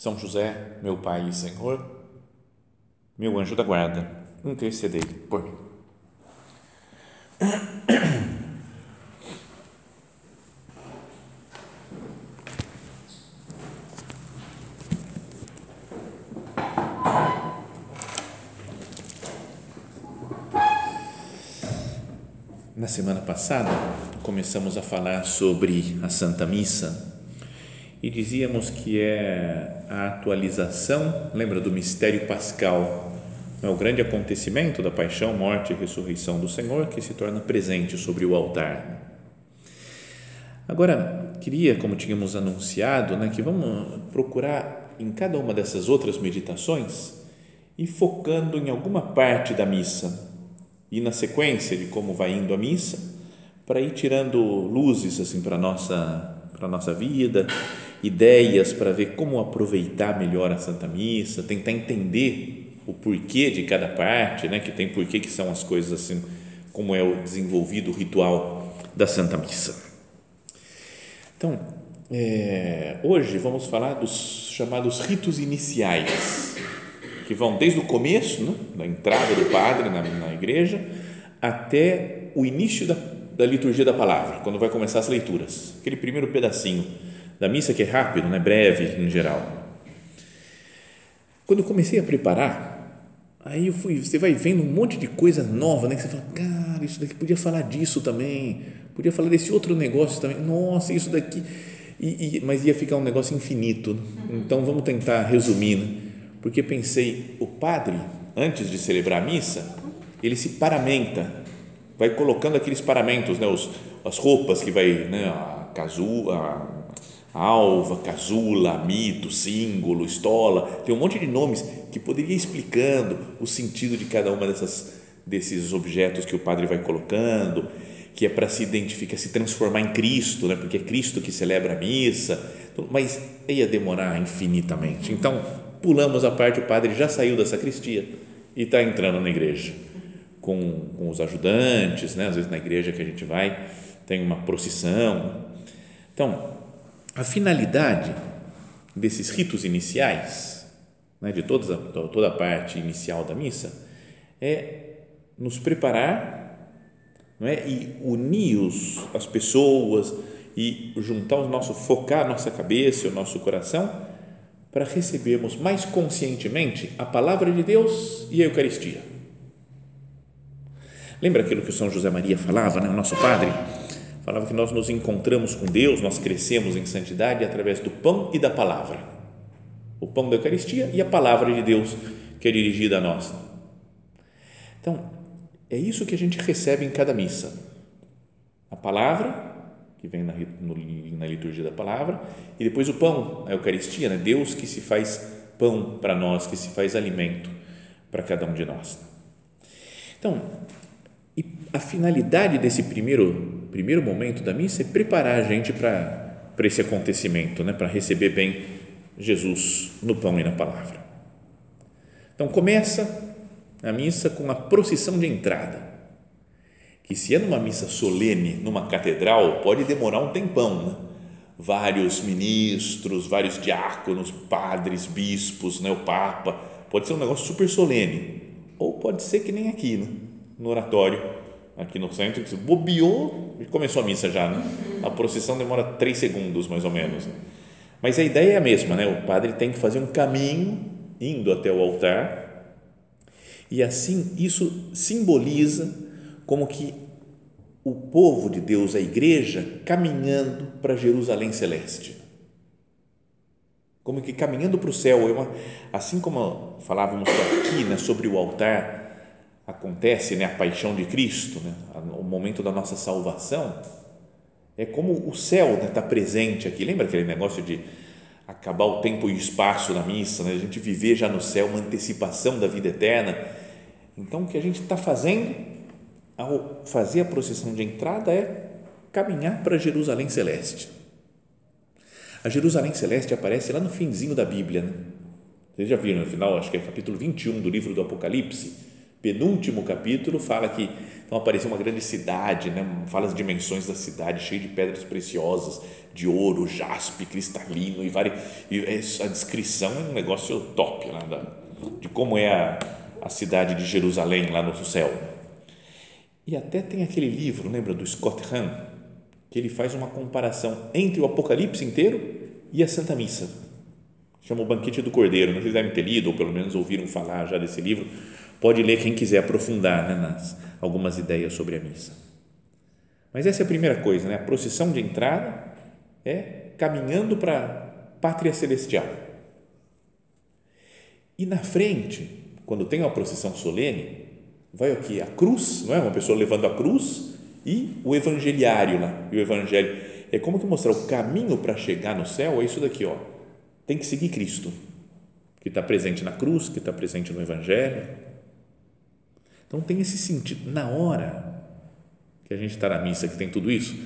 são José, meu Pai e Senhor, meu anjo da guarda, intercedei por mim. Na semana passada, começamos a falar sobre a Santa Missa e dizíamos que é a atualização, lembra do mistério pascal, é o grande acontecimento da paixão, morte e ressurreição do Senhor que se torna presente sobre o altar. Agora, queria, como tínhamos anunciado, né, que vamos procurar em cada uma dessas outras meditações e focando em alguma parte da missa e na sequência de como vai indo a missa, para ir tirando luzes assim para nossa para nossa vida ideias para ver como aproveitar melhor a Santa Missa, tentar entender o porquê de cada parte, né? que tem porquê que são as coisas assim, como é o desenvolvido o ritual da Santa Missa. Então, é, hoje vamos falar dos chamados ritos iniciais, que vão desde o começo, né, da entrada do padre na, na igreja, até o início da, da liturgia da palavra, quando vai começar as leituras, aquele primeiro pedacinho da missa que é rápido, né, breve em geral. Quando eu comecei a preparar, aí eu fui, você vai vendo um monte de coisa nova, né, que você fala, cara, isso daqui podia falar disso também, podia falar desse outro negócio também, nossa, isso daqui, e, e, mas ia ficar um negócio infinito. Então vamos tentar resumir, né? porque pensei, o padre, antes de celebrar a missa, ele se paramenta, vai colocando aqueles paramentos, né, os, as roupas que vai, né, a casu, a alva, casula, mito, símbolo, estola, tem um monte de nomes que poderia ir explicando o sentido de cada uma dessas desses objetos que o padre vai colocando, que é para se identificar, se transformar em Cristo, né? porque é Cristo que celebra a missa, então, mas ia demorar infinitamente. Então, pulamos a parte, o padre já saiu da sacristia e está entrando na igreja com, com os ajudantes, né? às vezes na igreja que a gente vai, tem uma procissão. Então, a finalidade desses ritos iniciais, né, de toda a, toda a parte inicial da missa, é nos preparar não é, e unir os, as pessoas e juntar o nosso, focar a nossa cabeça o nosso coração para recebermos mais conscientemente a palavra de Deus e a Eucaristia. Lembra aquilo que o São José Maria falava, né, o nosso padre? Falava que nós nos encontramos com Deus, nós crescemos em santidade através do pão e da palavra. O pão da Eucaristia e a palavra de Deus que é dirigida a nós. Então, é isso que a gente recebe em cada missa. A palavra, que vem na, na liturgia da palavra, e depois o pão, a Eucaristia, né? Deus que se faz pão para nós, que se faz alimento para cada um de nós. Então, e a finalidade desse primeiro primeiro momento da missa é preparar a gente para, para esse acontecimento, né? para receber bem Jesus no pão e na palavra. Então começa a missa com a procissão de entrada, que se é numa missa solene, numa catedral, pode demorar um tempão, né? vários ministros, vários diáconos, padres, bispos, né? o Papa, pode ser um negócio super solene, ou pode ser que nem aqui, né? no oratório, aqui no centro, que bobeou e começou a missa já. Né? A procissão demora três segundos, mais ou menos. Mas a ideia é a mesma, né? O padre tem que fazer um caminho indo até o altar e assim isso simboliza como que o povo de Deus, a igreja, caminhando para Jerusalém celeste. Como que caminhando para o céu, é uma, assim como falávamos aqui né, sobre o altar, acontece né, a paixão de Cristo, né, o momento da nossa salvação, é como o céu está né, tá presente aqui. Lembra aquele negócio de acabar o tempo e o espaço na missa, né? a gente viver já no céu, uma antecipação da vida eterna. Então, o que a gente está fazendo ao fazer a procissão de entrada é caminhar para Jerusalém Celeste. A Jerusalém Celeste aparece lá no finzinho da Bíblia. Né? Vocês já viram no final, acho que é capítulo 21 do livro do Apocalipse, penúltimo capítulo, fala que então apareceu uma grande cidade, né? fala as dimensões da cidade, cheia de pedras preciosas, de ouro, jaspe, cristalino e, várias, e a descrição é um negócio top lá da, de como é a, a cidade de Jerusalém lá no céu. E até tem aquele livro, lembra do Scott Hahn, que ele faz uma comparação entre o Apocalipse inteiro e a Santa Missa. Chama o Banquete do Cordeiro. Não sei se devem ter lido ou pelo menos ouviram falar já desse livro. Pode ler quem quiser aprofundar né, nas algumas ideias sobre a missa. Mas essa é a primeira coisa, né? A procissão de entrada é caminhando para a pátria celestial. E na frente, quando tem uma procissão solene, vai o que? A cruz, não é? Uma pessoa levando a cruz e o evangeliário lá. E o evangelho é como que mostrar o caminho para chegar no céu, é isso daqui, ó. Tem que seguir Cristo, que está presente na cruz, que está presente no evangelho. Então tem esse sentido. Na hora que a gente está na missa, que tem tudo isso,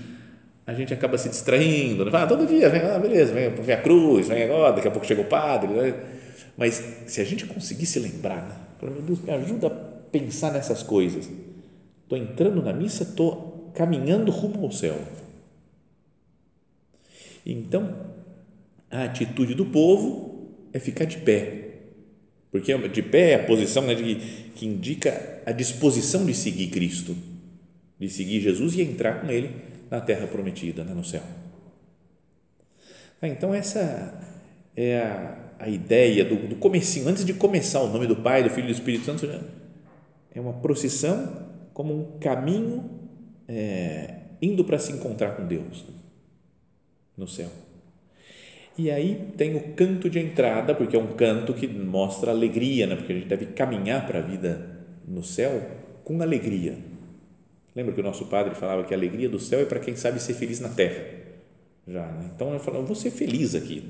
a gente acaba se distraindo. Né? Ah, todo dia, vem, ah, beleza, vem, vem a cruz, vem agora, daqui a pouco chega o padre. Né? Mas se a gente conseguir se lembrar, né? meu Deus, me ajuda a pensar nessas coisas. Estou entrando na missa, estou caminhando rumo ao céu. Então, a atitude do povo é ficar de pé. Porque de pé é a posição né, de, que indica a disposição de seguir Cristo, de seguir Jesus e entrar com Ele na terra prometida, né, no céu. Ah, então, essa é a, a ideia do, do comecinho, antes de começar o nome do Pai, do Filho e do Espírito Santo, é uma procissão como um caminho é, indo para se encontrar com Deus no céu. E aí tem o canto de entrada, porque é um canto que mostra alegria, né? porque a gente deve caminhar para a vida no céu com alegria. Lembra que o nosso padre falava que a alegria do céu é para quem sabe ser feliz na terra? Já, né? Então eu falo, eu vou ser feliz aqui.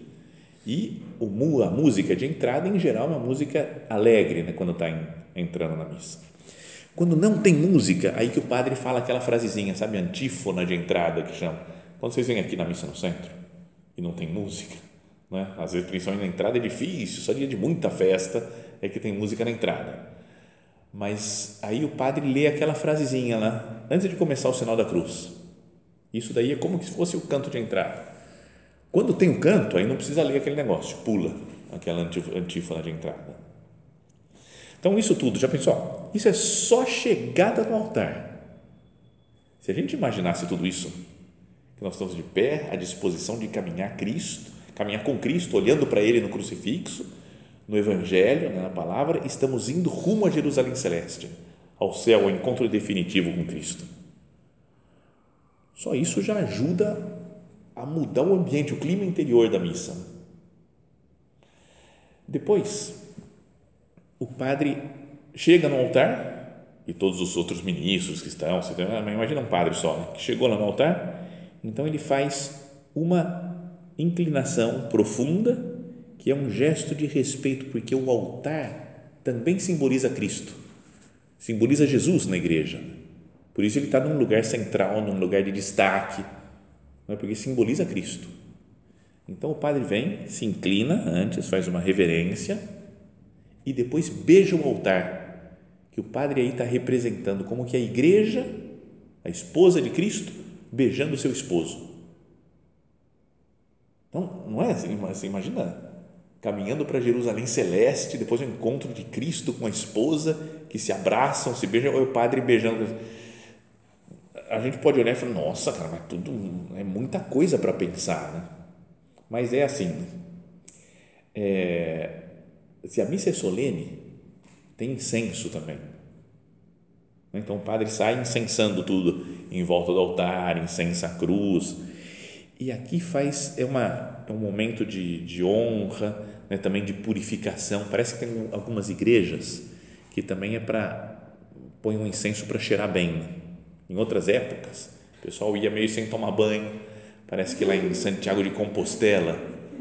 E o, a música de entrada, em geral, é uma música alegre, né? quando está entrando na missa. Quando não tem música, aí que o padre fala aquela frasezinha, sabe, antífona de entrada que chama. Quando vocês vêm aqui na missa no centro, e não tem música. Né? Às vezes, principalmente na entrada, é difícil, só dia de muita festa é que tem música na entrada. Mas aí o padre lê aquela frasezinha lá, antes de começar o sinal da cruz. Isso daí é como se fosse o canto de entrada. Quando tem o canto, aí não precisa ler aquele negócio, pula aquela antífona de entrada. Então, isso tudo, já pensou? Isso é só chegada no altar. Se a gente imaginasse tudo isso, que nós estamos de pé, à disposição de caminhar Cristo, caminhar com Cristo, olhando para Ele no crucifixo, no Evangelho, né, na palavra, estamos indo rumo a Jerusalém Celeste, ao céu, ao encontro definitivo com Cristo. Só isso já ajuda a mudar o ambiente, o clima interior da missa. Depois, o padre chega no altar e todos os outros ministros que estão, imagina um padre só, né, que chegou lá no altar então ele faz uma inclinação profunda, que é um gesto de respeito, porque o altar também simboliza Cristo, simboliza Jesus na igreja. Por isso ele está num lugar central, num lugar de destaque, não é? porque simboliza Cristo. Então o padre vem, se inclina antes, faz uma reverência e depois beija o altar, que o padre aí está representando como que a igreja, a esposa de Cristo, beijando seu esposo. Então, não é assim, você imagina caminhando para Jerusalém celeste, depois o encontro de Cristo com a esposa, que se abraçam, se beijam, ou o padre beijando. A gente pode olhar e falar, nossa, cara, mas tudo é muita coisa para pensar, né? Mas é assim, é, se a missa é solene, tem incenso também. Então o padre sai incensando tudo em volta do altar, incensa a cruz. E aqui faz é, uma, é um momento de, de honra, né, também de purificação. Parece que tem algumas igrejas que também é para põe um incenso para cheirar bem. Né? Em outras épocas, o pessoal ia meio sem tomar banho. Parece que lá em Santiago de Compostela,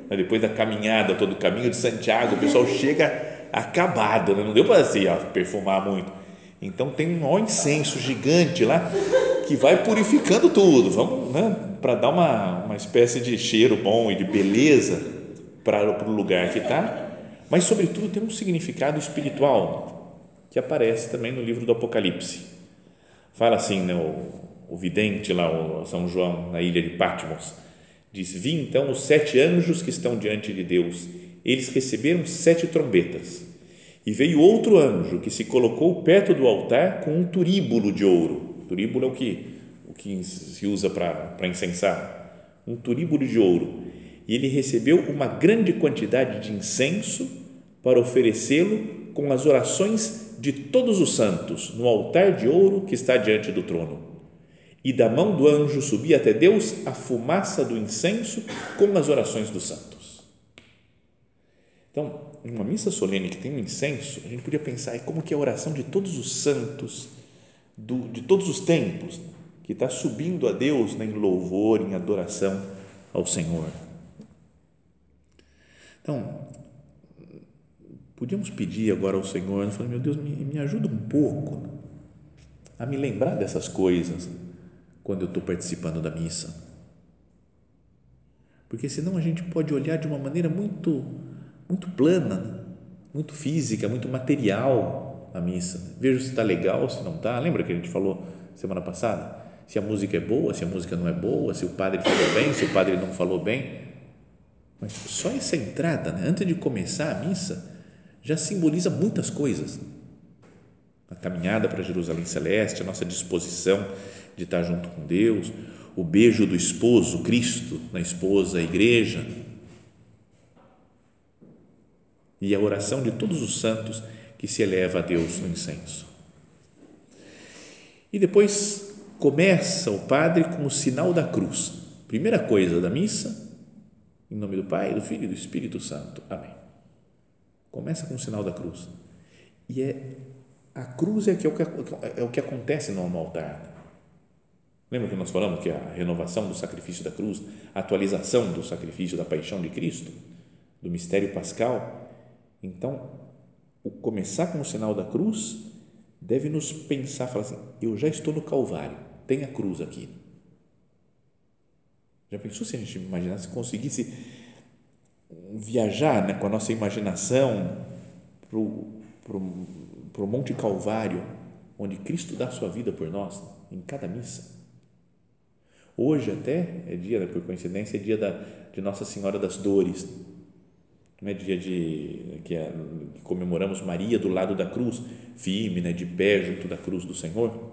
né, depois da caminhada, todo o caminho de Santiago, o pessoal chega acabado, né? não deu para assim, ó, perfumar muito. Então tem um incenso gigante lá que vai purificando tudo, vamos, né, para dar uma, uma espécie de cheiro bom e de beleza para o lugar que está, mas sobretudo tem um significado espiritual que aparece também no livro do Apocalipse. Fala assim, né, o, o vidente lá, o São João, na ilha de Patmos, diz: Vi então os sete anjos que estão diante de Deus, eles receberam sete trombetas. E veio outro anjo que se colocou perto do altar com um turíbulo de ouro. O turíbulo é o que, o que se usa para incensar. Um turíbulo de ouro. E ele recebeu uma grande quantidade de incenso para oferecê-lo com as orações de todos os santos no altar de ouro que está diante do trono. E da mão do anjo subia até Deus a fumaça do incenso com as orações dos santos. Então, uma missa solene que tem um incenso, a gente podia pensar como que é a oração de todos os santos, do, de todos os tempos, que está subindo a Deus né, em louvor, em adoração ao Senhor. Então, podíamos pedir agora ao Senhor, falando, meu Deus, me, me ajuda um pouco a me lembrar dessas coisas quando eu estou participando da missa. Porque senão a gente pode olhar de uma maneira muito muito plana, muito física, muito material a missa. Veja se está legal, se não está. Lembra que a gente falou semana passada? Se a música é boa, se a música não é boa, se o padre falou bem, se o padre não falou bem. Mas só essa entrada, né, antes de começar a missa, já simboliza muitas coisas. A caminhada para Jerusalém Celeste, a nossa disposição de estar junto com Deus, o beijo do esposo, Cristo, na esposa, a igreja, e a oração de todos os santos que se eleva a Deus no incenso. E depois começa o padre com o sinal da cruz. Primeira coisa da missa, em nome do Pai, do Filho e do Espírito Santo. Amém. Começa com o sinal da cruz. E é a cruz é, é, o, que, é o que acontece no, no altar. Lembra que nós falamos que a renovação do sacrifício da cruz, a atualização do sacrifício da paixão de Cristo, do mistério pascal, então, o começar com o sinal da cruz deve nos pensar, falar assim, eu já estou no Calvário, tem a cruz aqui. Já pensou se a gente imaginasse, conseguisse viajar né, com a nossa imaginação para o Monte Calvário, onde Cristo dá sua vida por nós, em cada missa? Hoje até é dia, né, por coincidência, é dia da, de Nossa Senhora das Dores, né, dia de que, é, que, comemoramos Maria do lado da cruz, firme, né, de pé junto da cruz do Senhor.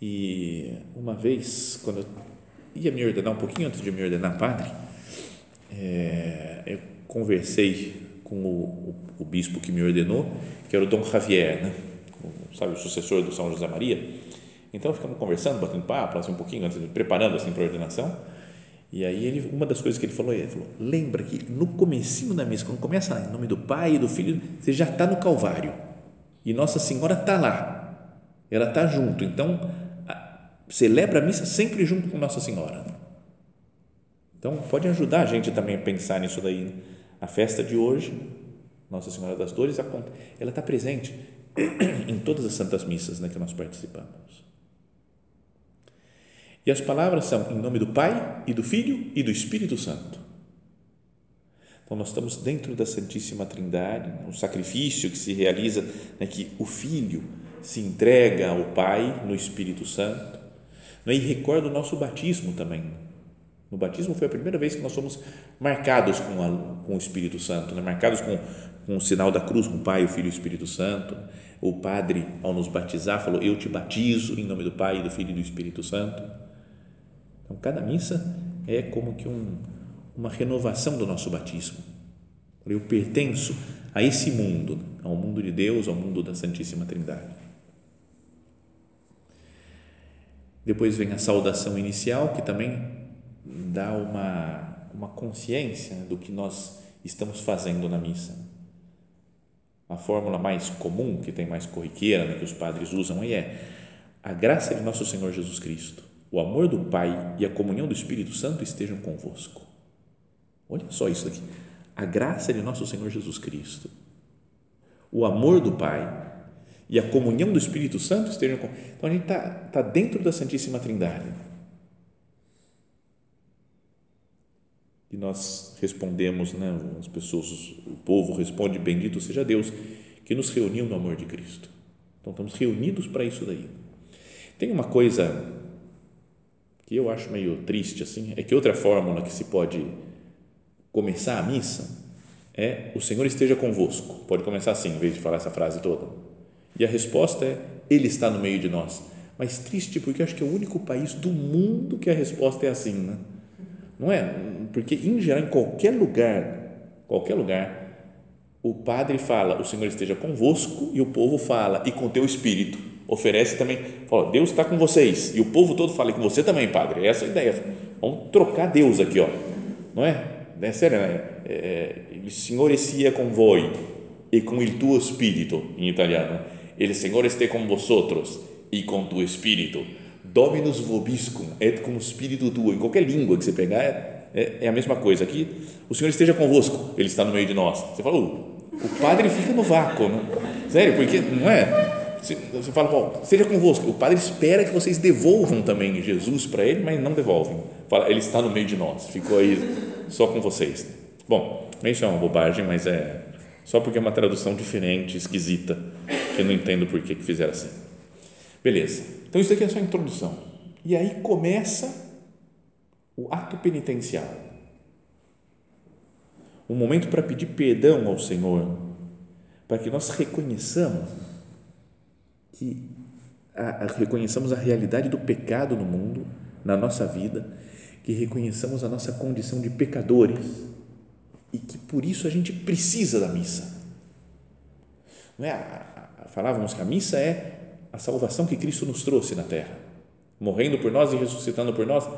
E uma vez, quando eu ia me ordenar, um pouquinho antes de me ordenar padre, é, eu conversei com o, o, o, bispo que me ordenou, que era o Dom Javier, né, o, sabe, o sucessor do São José Maria. Então, ficamos conversando, batendo papo, assim, um pouquinho antes, preparando assim, para a ordenação. E aí ele, uma das coisas que ele falou, ele falou, lembra que no comecinho da missa, quando começa em nome do Pai e do Filho, você já está no Calvário. E Nossa Senhora está lá. Ela está junto. Então, celebra a missa sempre junto com Nossa Senhora. Então, pode ajudar a gente também a pensar nisso daí. Né? A festa de hoje, Nossa Senhora das Dores, ela está presente em todas as santas missas né, que nós participamos. E as palavras são em nome do Pai e do Filho e do Espírito Santo. Então, nós estamos dentro da Santíssima Trindade, um sacrifício que se realiza, né, que o Filho se entrega ao Pai no Espírito Santo. Né, e recorda o nosso batismo também. No batismo foi a primeira vez que nós somos marcados com, a, com o Espírito Santo, né, marcados com, com o sinal da cruz, com o Pai, o Filho e o Espírito Santo. O Padre, ao nos batizar, falou: Eu te batizo em nome do Pai, do Filho e do Espírito Santo. Então, cada missa é como que um, uma renovação do nosso batismo. Eu pertenço a esse mundo, ao mundo de Deus, ao mundo da Santíssima Trindade. Depois vem a saudação inicial, que também dá uma, uma consciência do que nós estamos fazendo na missa. A fórmula mais comum, que tem mais corriqueira, né, que os padres usam aí é a graça de nosso Senhor Jesus Cristo o amor do Pai e a comunhão do Espírito Santo estejam convosco. Olha só isso aqui. A graça de nosso Senhor Jesus Cristo, o amor do Pai e a comunhão do Espírito Santo estejam com. Então a gente está tá dentro da Santíssima Trindade. E nós respondemos, né, as pessoas, o povo responde: Bendito seja Deus que nos reuniu no amor de Cristo. Então estamos reunidos para isso daí. Tem uma coisa que eu acho meio triste assim, é que outra fórmula que se pode começar a missa é o Senhor esteja convosco. Pode começar assim, em vez de falar essa frase toda. E a resposta é Ele está no meio de nós. Mas triste porque eu acho que é o único país do mundo que a resposta é assim, né? Não é? Porque em geral, em qualquer lugar, qualquer lugar, o padre fala, o Senhor esteja convosco, e o povo fala, e com teu espírito. Oferece também, fala, Deus está com vocês, e o povo todo fala, e com você também, padre. Essa é a ideia. Vamos trocar Deus aqui, ó. não é? É sério, né? É, il Signore sia con voi e com il tuo spirito, em italiano. Il Signore esteja com vosotros e com tu espírito. Dominus vobiscum et cum spiritu tuo. Em qualquer língua que você pegar, é, é, é, a mesma coisa. Aqui, o Senhor esteja convosco, Ele está no meio de nós. Você fala, o padre fica no vácuo, né? sério, porque não é? Você fala, bom, seja convosco. O padre espera que vocês devolvam também Jesus para ele, mas não devolvem. Fala, ele está no meio de nós, ficou aí só com vocês. Bom, isso é uma bobagem, mas é só porque é uma tradução diferente, esquisita, que eu não entendo por que, fizeram assim. Beleza, então isso aqui é só a introdução. E aí começa o ato penitencial. Um momento para pedir perdão ao Senhor, para que nós reconheçamos que a, a, reconheçamos a realidade do pecado no mundo, na nossa vida, que reconheçamos a nossa condição de pecadores e que por isso a gente precisa da missa. Não é? Falávamos que a missa é a salvação que Cristo nos trouxe na terra, morrendo por nós e ressuscitando por nós.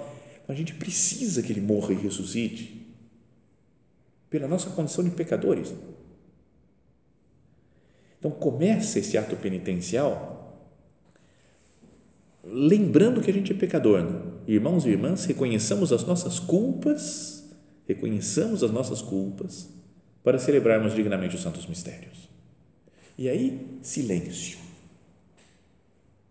A gente precisa que Ele morra e ressuscite pela nossa condição de pecadores. Então começa esse ato penitencial lembrando que a gente é pecador. Né? Irmãos e irmãs, reconheçamos as nossas culpas, reconheçamos as nossas culpas para celebrarmos dignamente os santos mistérios. E aí, silêncio.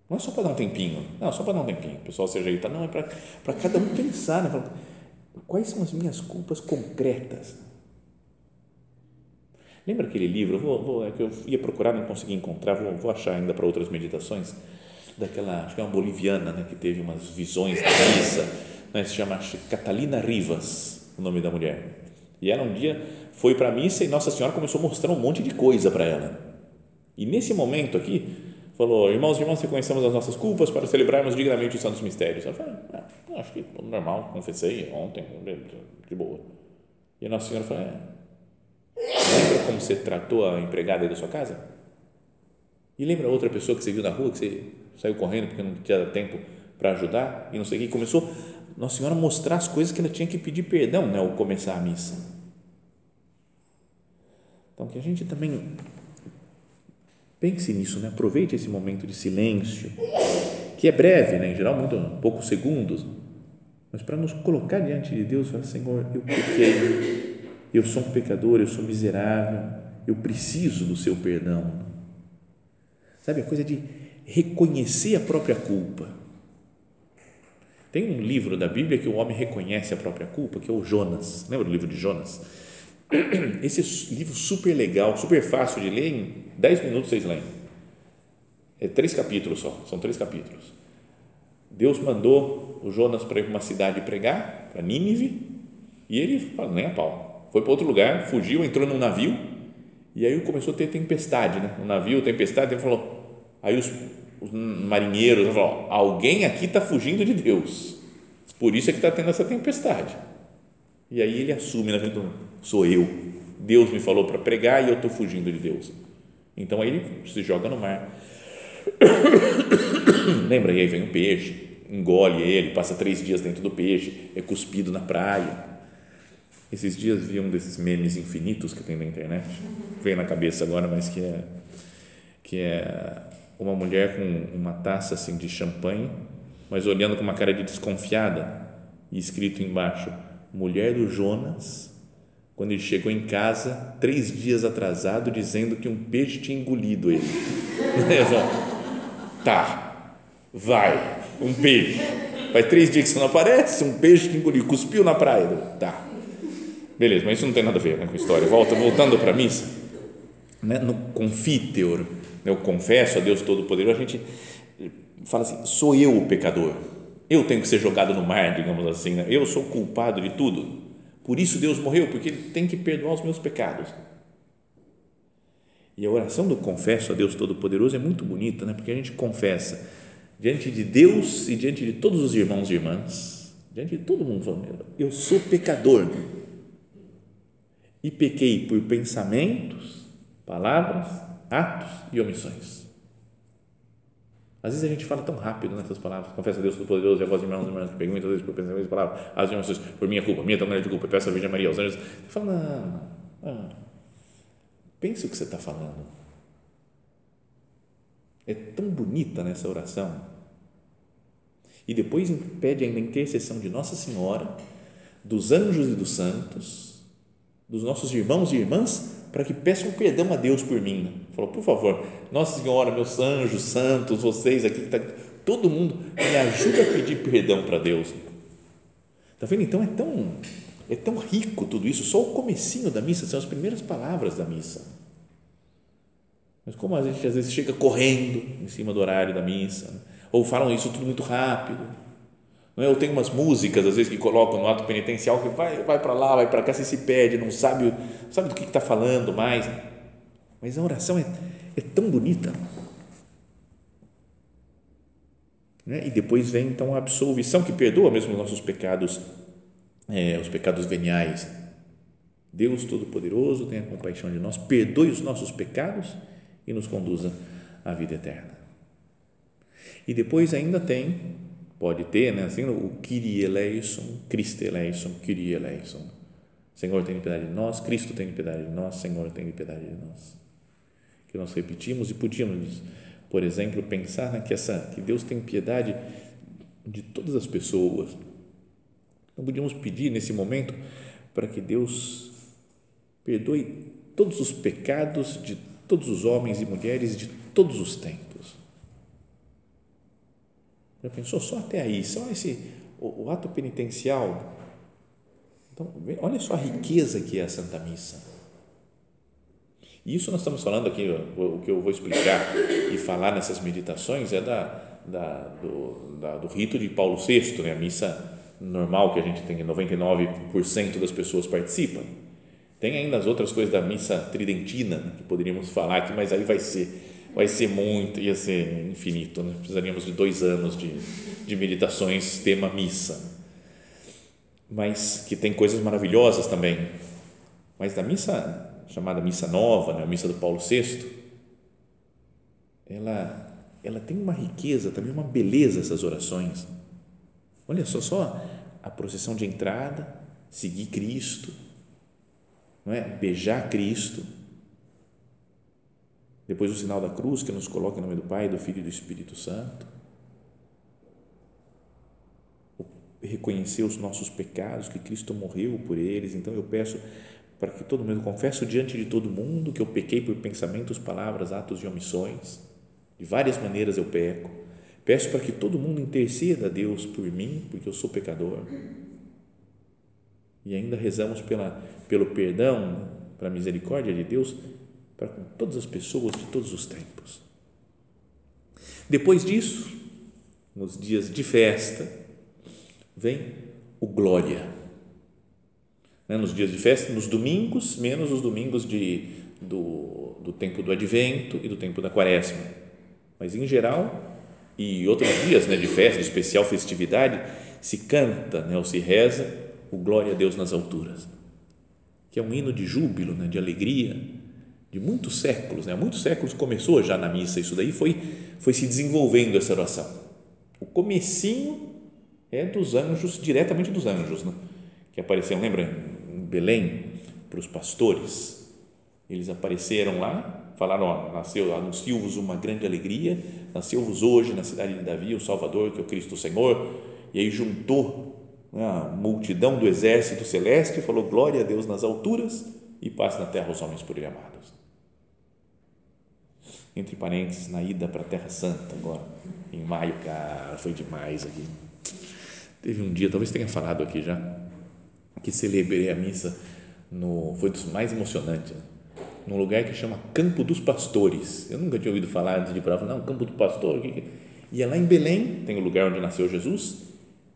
Não é só para dar um tempinho, não, só para dar um tempinho, o pessoal se ajeita, não, é para cada um pensar, né? quais são as minhas culpas concretas. Lembra aquele livro? Vou, vou, é que eu ia procurar, não consegui encontrar, vou, vou achar ainda para outras meditações daquela, acho que é uma boliviana, né, que teve umas visões da missa, né, se chama Catalina Rivas, o nome da mulher. E ela um dia foi para a missa e Nossa Senhora começou a mostrar um monte de coisa para ela. E nesse momento aqui, falou: Irmãos e irmãs, reconhecemos as nossas culpas para celebrarmos dignamente os santos mistérios. Ela falou: ah, Acho que normal, confessei ontem, de boa. E a Nossa Senhora falou: é, Lembra como você tratou a empregada da sua casa? E lembra outra pessoa que você viu na rua que você saiu correndo porque não tinha tempo para ajudar e não sei o que, começou Nossa Senhora a mostrar as coisas que ela tinha que pedir perdão né, ao começar a missa. Então, que a gente também pense nisso, né? aproveite esse momento de silêncio, que é breve, né? em geral, muito, poucos segundos, mas para nos colocar diante de Deus falar: Senhor, eu pequei, eu sou um pecador, eu sou miserável, eu preciso do seu perdão. Sabe a coisa de reconhecer a própria culpa. Tem um livro da Bíblia que o homem reconhece a própria culpa, que é o Jonas. Lembra do livro de Jonas? Esse livro super legal, super fácil de ler, em 10 minutos vocês leem. É três capítulos só, são três capítulos. Deus mandou o Jonas para ir para uma cidade pregar, para Nínive, e ele falou, nem a pau. Foi para outro lugar, fugiu, entrou num navio, e aí começou a ter tempestade, né? O navio, tempestade, ele falou, Aí os, os marinheiros falam: alguém aqui está fugindo de Deus, por isso é que está tendo essa tempestade. E aí ele assume na frente do sou eu. Deus me falou para pregar e eu estou fugindo de Deus. Então aí ele se joga no mar. Lembra? E aí vem um peixe, engole ele, passa três dias dentro do peixe, é cuspido na praia. Esses dias vi um desses memes infinitos que tem na internet, veio na cabeça agora, mas que é que é uma mulher com uma taça assim de champanhe, mas olhando com uma cara de desconfiada e escrito embaixo: mulher do Jonas quando ele chegou em casa, três dias atrasado, dizendo que um peixe tinha engolido ele. tá, vai, um peixe. Faz três dias que você não aparece, um peixe que engoliu, cuspiu na praia. Tá, beleza, mas isso não tem nada a ver né, com história. Volta, voltando para a missa, né, no confiteor, né, eu confesso a Deus Todo-Poderoso, a gente fala assim: sou eu o pecador, eu tenho que ser jogado no mar, digamos assim, né? eu sou culpado de tudo. Por isso Deus morreu, porque Ele tem que perdoar os meus pecados. E a oração do confesso a Deus Todo-Poderoso é muito bonita, né? porque a gente confessa diante de Deus e diante de todos os irmãos e irmãs, diante de todo mundo, eu sou pecador e pequei por pensamentos, palavras, atos e omissões. Às vezes a gente fala tão rápido nessas palavras, confessa a Deus Todo-Poderoso e a voz de irmãos e irmãs, peguei muitas vezes por pensamentos e palavras, as emoções, por minha culpa, minha tão grande culpa, peço a Virgem Maria, aos anjos. Você fala, não, não, pense o que você está falando. É tão bonita nessa oração. E depois pede ainda a intercessão de Nossa Senhora, dos anjos e dos santos, dos nossos irmãos e irmãs para que peçam perdão a Deus por mim. Falou, por favor, Nossa Senhora, meus anjos, santos, vocês aqui, tá, todo mundo me ajuda a pedir perdão para Deus. Está vendo? Então é tão, é tão rico tudo isso, só o comecinho da missa, são as primeiras palavras da missa. Mas como a gente às vezes chega correndo em cima do horário da missa, né? ou falam isso tudo muito rápido, não é? Eu tenho umas músicas, às vezes, que colocam no ato penitencial que vai, vai para lá, vai para cá, você se perde, não sabe, sabe do que está falando mais. Mas a oração é, é tão bonita. Né? E depois vem então a absolvição que perdoa mesmo os nossos pecados, é, os pecados veniais. Deus Todo-Poderoso tenha compaixão de nós, perdoe os nossos pecados e nos conduza à vida eterna. E depois ainda tem pode ter, né? Assim, o Kyrie eleison, Christe eleison, Kyrie eleison. Senhor, tem piedade de nós, Cristo tem piedade de nós, Senhor, tem piedade de nós. Que nós repetimos e podíamos, por exemplo, pensar né, que, essa, que Deus tem piedade de todas as pessoas. Não podíamos pedir nesse momento para que Deus perdoe todos os pecados de todos os homens e mulheres de todos os tempos já pensou só até aí, só esse o, o ato penitencial. Então, olha só a riqueza que é a Santa Missa. E isso nós estamos falando aqui, o, o que eu vou explicar e falar nessas meditações é da, da, do, da, do rito de Paulo VI, né? a missa normal que a gente tem, 99% das pessoas participam. Tem ainda as outras coisas da missa tridentina, né, que poderíamos falar aqui, mas aí vai ser vai ser muito, ia ser infinito, né? precisaríamos de dois anos de, de meditações tema missa, mas que tem coisas maravilhosas também, mas da missa chamada missa nova, né? a missa do Paulo VI, ela, ela tem uma riqueza, também uma beleza essas orações, olha só, só a procissão de entrada, seguir Cristo, não é? beijar Cristo, depois o sinal da cruz que nos coloca em nome do Pai, do Filho e do Espírito Santo. Reconhecer os nossos pecados, que Cristo morreu por eles. Então eu peço para que todo mundo, confesso diante de todo mundo que eu pequei por pensamentos, palavras, atos e omissões. De várias maneiras eu peco. Peço para que todo mundo interceda a Deus por mim, porque eu sou pecador. E ainda rezamos pela, pelo perdão, pela misericórdia de Deus para com todas as pessoas de todos os tempos. Depois disso, nos dias de festa, vem o glória. Né? Nos dias de festa, nos domingos, menos os domingos de, do, do tempo do advento e do tempo da quaresma. Mas, em geral, e outros dias né, de festa, de especial festividade, se canta né, ou se reza o glória a Deus nas alturas, que é um hino de júbilo, né, de alegria, de muitos séculos, né? há muitos séculos começou já na missa isso daí, foi, foi se desenvolvendo essa oração. O comecinho é dos anjos, diretamente dos anjos, né? que apareceram, lembra, em Belém, para os pastores, eles apareceram lá, falaram, ó, nasceu, anuncio-vos uma grande alegria, nasceu-vos hoje na cidade de Davi o Salvador, que é o Cristo Senhor, e aí juntou a multidão do exército celeste falou glória a Deus nas alturas e paz na terra aos homens por ele amados. Entre parênteses, na ida para a Terra Santa agora, em maio, cara, foi demais aqui. Teve um dia, talvez tenha falado aqui já, que celebrei a missa no, foi dos mais emocionantes, num lugar que chama Campo dos Pastores. Eu nunca tinha ouvido falar antes de ir para lá, não, Campo do Pastor. E é lá em Belém, tem o lugar onde nasceu Jesus,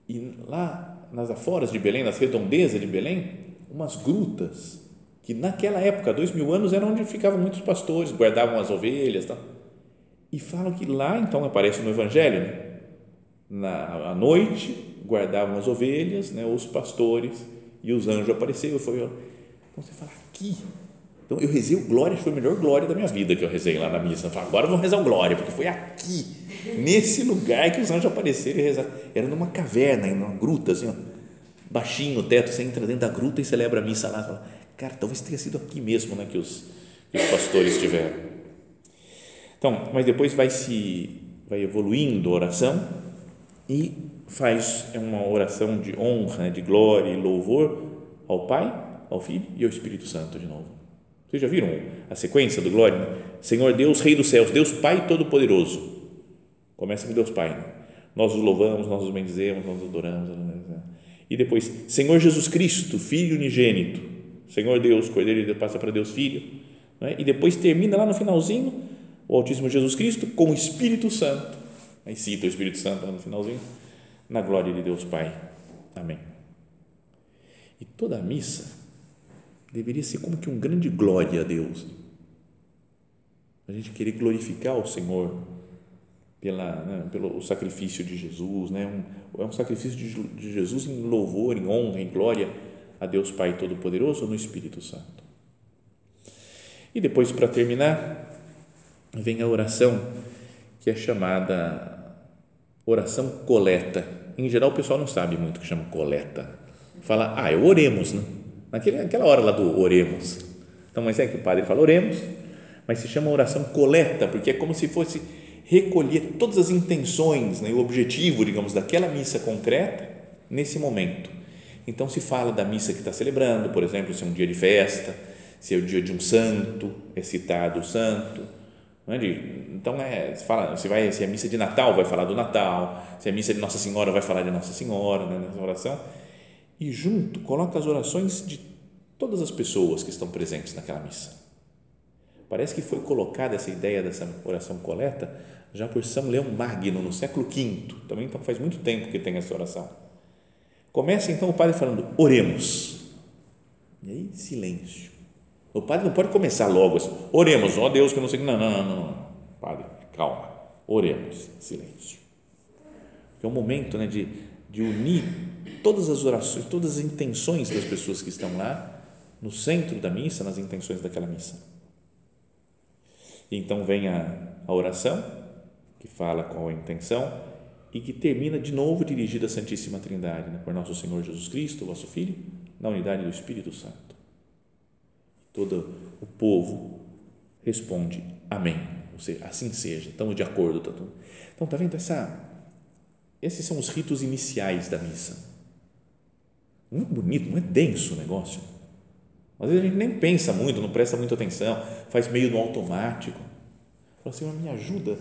e lá nas aforas de Belém, nas redondezas de Belém, umas grutas que naquela época, dois mil anos, era onde ficavam muitos pastores, guardavam as ovelhas, tá? E falam que lá, então, aparece no Evangelho, né? na à noite guardavam as ovelhas, né? Os pastores e os anjos apareceram. Foi, então você fala aqui. Então eu rezei o glória, foi a melhor glória da minha vida que eu rezei lá na missa. Eu falei, agora vamos rezar o glória, porque foi aqui, nesse lugar que os anjos apareceram e rezaram. Era numa caverna, em uma gruta, assim, ó, baixinho o teto. Você entra dentro da gruta e celebra a missa lá. Fala, Cara, talvez tenha sido aqui mesmo né, que, os, que os pastores tiveram. Então, mas depois vai se vai evoluindo a oração e faz uma oração de honra, de glória e louvor ao Pai, ao Filho e ao Espírito Santo de novo. Vocês já viram a sequência do glória? Senhor Deus, Rei dos céus, Deus Pai Todo-Poderoso. Começa com Deus Pai. Né? Nós os louvamos, nós os bendizemos, nós os adoramos. E depois, Senhor Jesus Cristo, Filho unigênito, Senhor Deus, Cordeiro de Deus, passa para Deus Filho, né? e depois termina lá no finalzinho, o Altíssimo Jesus Cristo com o Espírito Santo, aí cita o Espírito Santo lá no finalzinho, na glória de Deus Pai. Amém. E toda a missa deveria ser como que um grande glória a Deus. A gente querer glorificar o Senhor pela, né, pelo sacrifício de Jesus, né? Um, é um sacrifício de, de Jesus em louvor, em honra, em glória a Deus Pai Todo-Poderoso no Espírito Santo. E depois, para terminar, vem a oração que é chamada oração coleta. Em geral, o pessoal não sabe muito o que chama coleta. Fala, ah, é oremos, né? Naquele, naquela hora lá do oremos. Então, mas é que o padre fala oremos, mas se chama oração coleta, porque é como se fosse recolher todas as intenções, né, o objetivo, digamos, daquela missa concreta nesse momento. Então se fala da missa que está celebrando, por exemplo, se é um dia de festa, se é o dia de um santo, é citado o santo. É então é, se, fala, se, vai, se é missa de Natal, vai falar do Natal, se é missa de Nossa Senhora, vai falar de Nossa Senhora né, nessa oração. E junto coloca as orações de todas as pessoas que estão presentes naquela missa. Parece que foi colocada essa ideia dessa oração coleta já por São Leão Magno no século V. Também então faz muito tempo que tem essa oração Começa então o padre falando, oremos. E aí, silêncio. O padre não pode começar logo assim, oremos, ó Deus, que eu não sei. Não, não, não, não. Padre, calma. Oremos. Silêncio. É um momento né, de, de unir todas as orações, todas as intenções das pessoas que estão lá, no centro da missa, nas intenções daquela missa. E então vem a, a oração, que fala qual a intenção, e que termina de novo dirigida à Santíssima Trindade, né? por nosso Senhor Jesus Cristo, vosso Filho, na unidade do Espírito Santo. Todo o povo responde Amém, ou seja, assim seja, estamos de acordo. Tá tudo. Então, está vendo? Essa, esses são os ritos iniciais da missa. Muito bonito, não é denso o negócio. Às vezes a gente nem pensa muito, não presta muita atenção, faz meio no automático. Fala, Senhor, me ajuda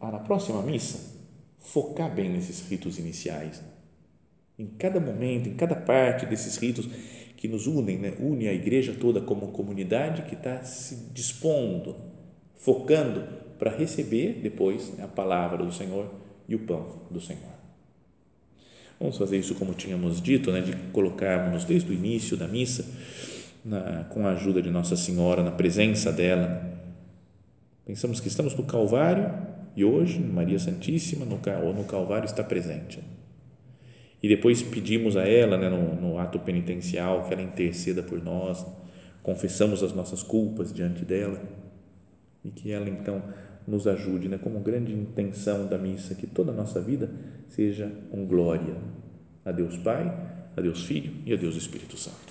na próxima missa focar bem nesses ritos iniciais. Em cada momento, em cada parte desses ritos que nos unem, né? une a igreja toda como comunidade que está se dispondo, focando para receber depois né, a palavra do Senhor e o pão do Senhor. Vamos fazer isso como tínhamos dito, né, de colocarmos desde o início da missa, na, com a ajuda de Nossa Senhora, na presença dela. Pensamos que estamos no Calvário e hoje, Maria Santíssima, no, ou no Calvário, está presente. E depois pedimos a ela, né, no, no ato penitencial, que ela interceda por nós, confessamos as nossas culpas diante dela e que ela então nos ajude, né, como grande intenção da missa, que toda a nossa vida seja um glória a Deus Pai, a Deus Filho e a Deus Espírito Santo.